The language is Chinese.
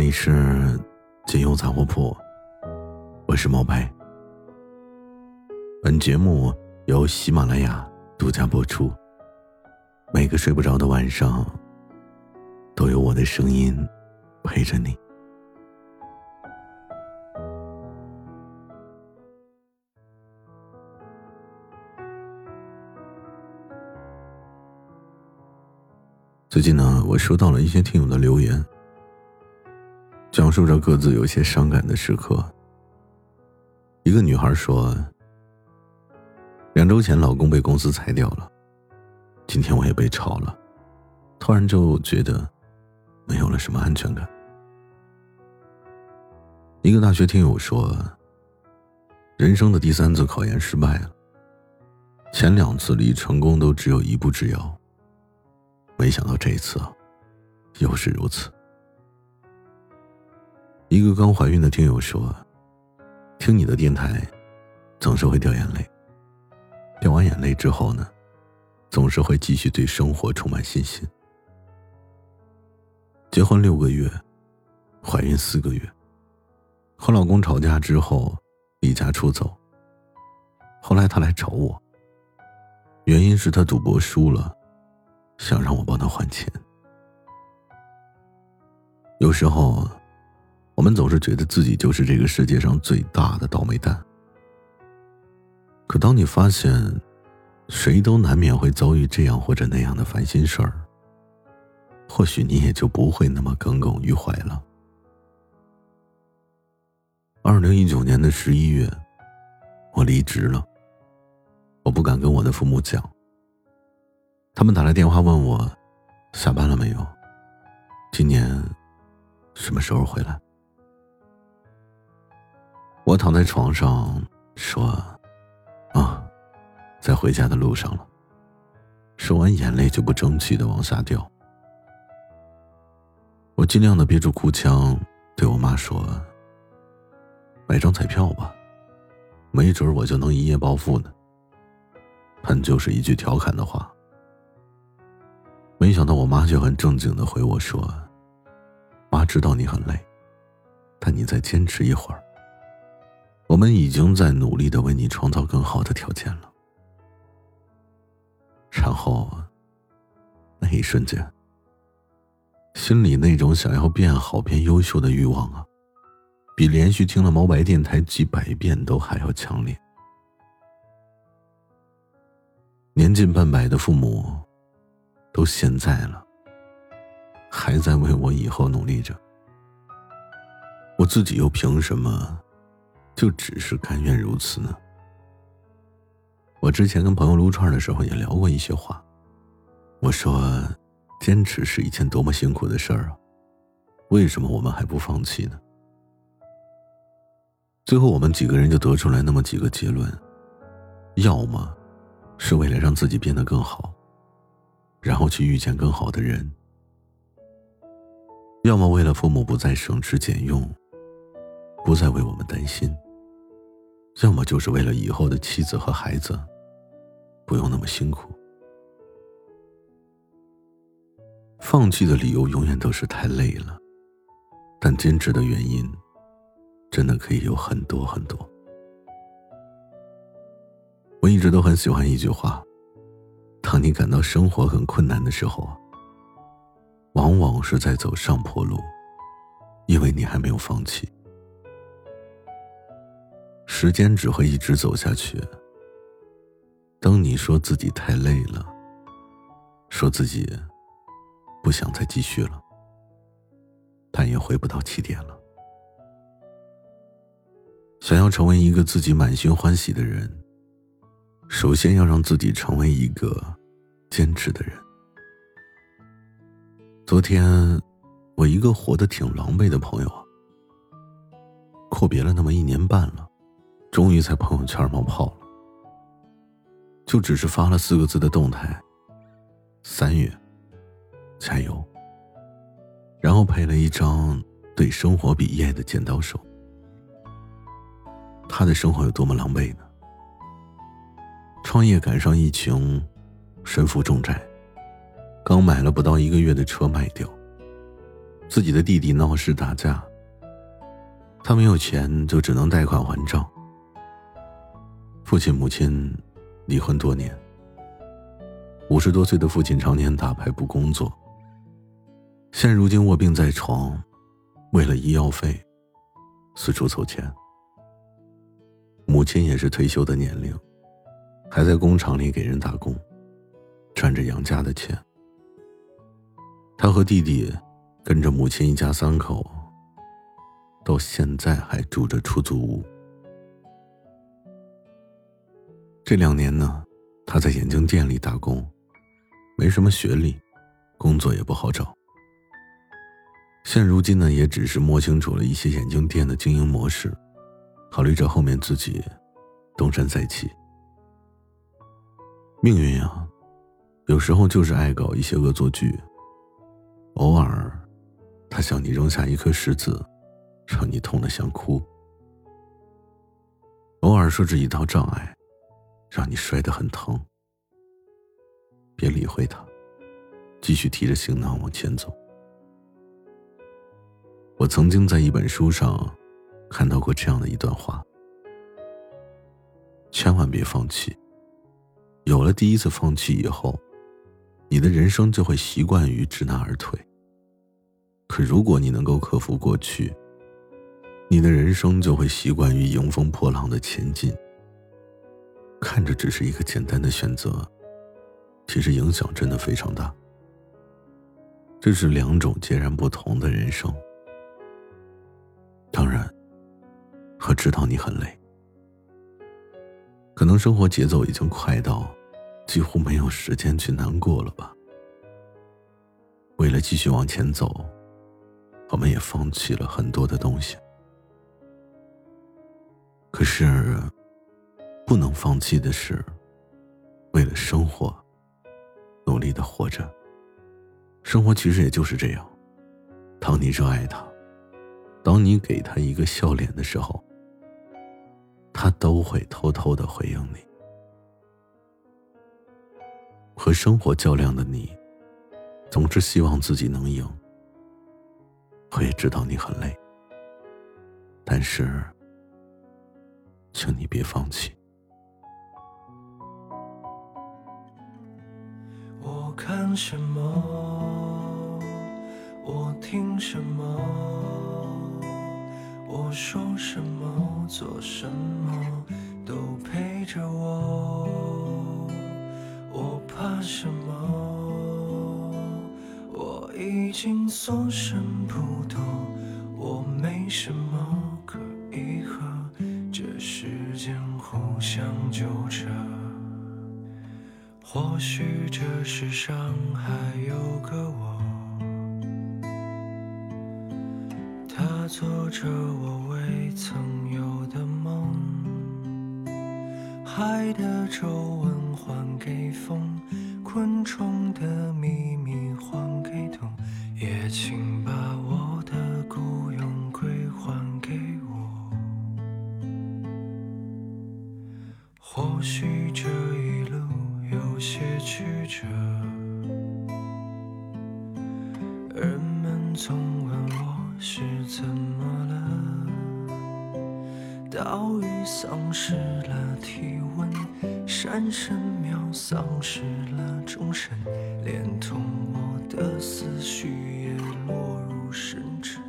里是金庸杂货铺，我是毛白。本节目由喜马拉雅独家播出。每个睡不着的晚上，都有我的声音陪着你。最近呢，我收到了一些听友的留言。讲述着各自有些伤感的时刻。一个女孩说：“两周前老公被公司裁掉了，今天我也被炒了，突然就觉得没有了什么安全感。”一个大学听友说：“人生的第三次考研失败了，前两次离成功都只有一步之遥，没想到这一次，又是如此。”一个刚怀孕的听友说：“听你的电台，总是会掉眼泪。掉完眼泪之后呢，总是会继续对生活充满信心。结婚六个月，怀孕四个月，和老公吵架之后离家出走。后来他来找我，原因是他赌博输了，想让我帮他还钱。有时候。”我们总是觉得自己就是这个世界上最大的倒霉蛋，可当你发现，谁都难免会遭遇这样或者那样的烦心事儿，或许你也就不会那么耿耿于怀了。二零一九年的十一月，我离职了，我不敢跟我的父母讲，他们打来电话问我，下班了没有？今年什么时候回来？我躺在床上说：“啊，在回家的路上了。”说完，眼泪就不争气的往下掉。我尽量的憋住哭腔，对我妈说：“买张彩票吧，没准我就能一夜暴富呢。”但就是一句调侃的话。没想到我妈却很正经的回我说：“妈知道你很累，但你再坚持一会儿。”我们已经在努力的为你创造更好的条件了。然后，那一瞬间，心里那种想要变好、变优秀的欲望啊，比连续听了毛白电台几百遍都还要强烈。年近半百的父母，都现在了，还在为我以后努力着，我自己又凭什么？就只是甘愿如此呢？我之前跟朋友撸串的时候也聊过一些话，我说，坚持是一件多么辛苦的事儿啊！为什么我们还不放弃呢？最后我们几个人就得出来那么几个结论：要么是为了让自己变得更好，然后去遇见更好的人；要么为了父母不再省吃俭用，不再为我们担心。要么就是为了以后的妻子和孩子，不用那么辛苦。放弃的理由永远都是太累了，但坚持的原因，真的可以有很多很多。我一直都很喜欢一句话：当你感到生活很困难的时候，往往是在走上坡路，因为你还没有放弃。时间只会一直走下去。当你说自己太累了，说自己不想再继续了，但也回不到起点了。想要成为一个自己满心欢喜的人，首先要让自己成为一个坚持的人。昨天，我一个活得挺狼狈的朋友啊，阔别了那么一年半了。终于在朋友圈冒泡了，就只是发了四个字的动态：“三月，加油。”然后配了一张对生活比耶的剪刀手。他的生活有多么狼狈呢？创业赶上疫情，身负重债，刚买了不到一个月的车卖掉，自己的弟弟闹事打架，他没有钱，就只能贷款还账。父亲母亲离婚多年，五十多岁的父亲常年打牌不工作，现如今卧病在床，为了医药费四处凑钱。母亲也是退休的年龄，还在工厂里给人打工，赚着养家的钱。他和弟弟跟着母亲一家三口，到现在还住着出租屋。这两年呢，他在眼镜店里打工，没什么学历，工作也不好找。现如今呢，也只是摸清楚了一些眼镜店的经营模式，考虑着后面自己东山再起。命运啊，有时候就是爱搞一些恶作剧。偶尔，他向你扔下一颗石子，让你痛得想哭；偶尔设置一道障碍。让你摔得很疼，别理会他，继续提着行囊往前走。我曾经在一本书上看到过这样的一段话：千万别放弃。有了第一次放弃以后，你的人生就会习惯于知难而退。可如果你能够克服过去，你的人生就会习惯于迎风破浪的前进。看着只是一个简单的选择，其实影响真的非常大。这是两种截然不同的人生。当然，我知道你很累，可能生活节奏已经快到几乎没有时间去难过了吧。为了继续往前走，我们也放弃了很多的东西。可是。不能放弃的是，为了生活，努力的活着。生活其实也就是这样，当你热爱他，当你给他一个笑脸的时候，他都会偷偷的回应你。和生活较量的你，总是希望自己能赢。我也知道你很累，但是，请你别放弃。看什么？我听什么？我说什么？做什么？都陪着我。我怕什么？我已经所剩不多。我没什么可以和这时间互相纠缠。或许这世上还有个我，他做着我未曾有的梦。海的皱纹还给风，昆虫的秘密还给冬。也请把我的孤勇归还给我。或许岛屿丧失了体温山神庙丧失了钟声连同我的思绪也落入深沉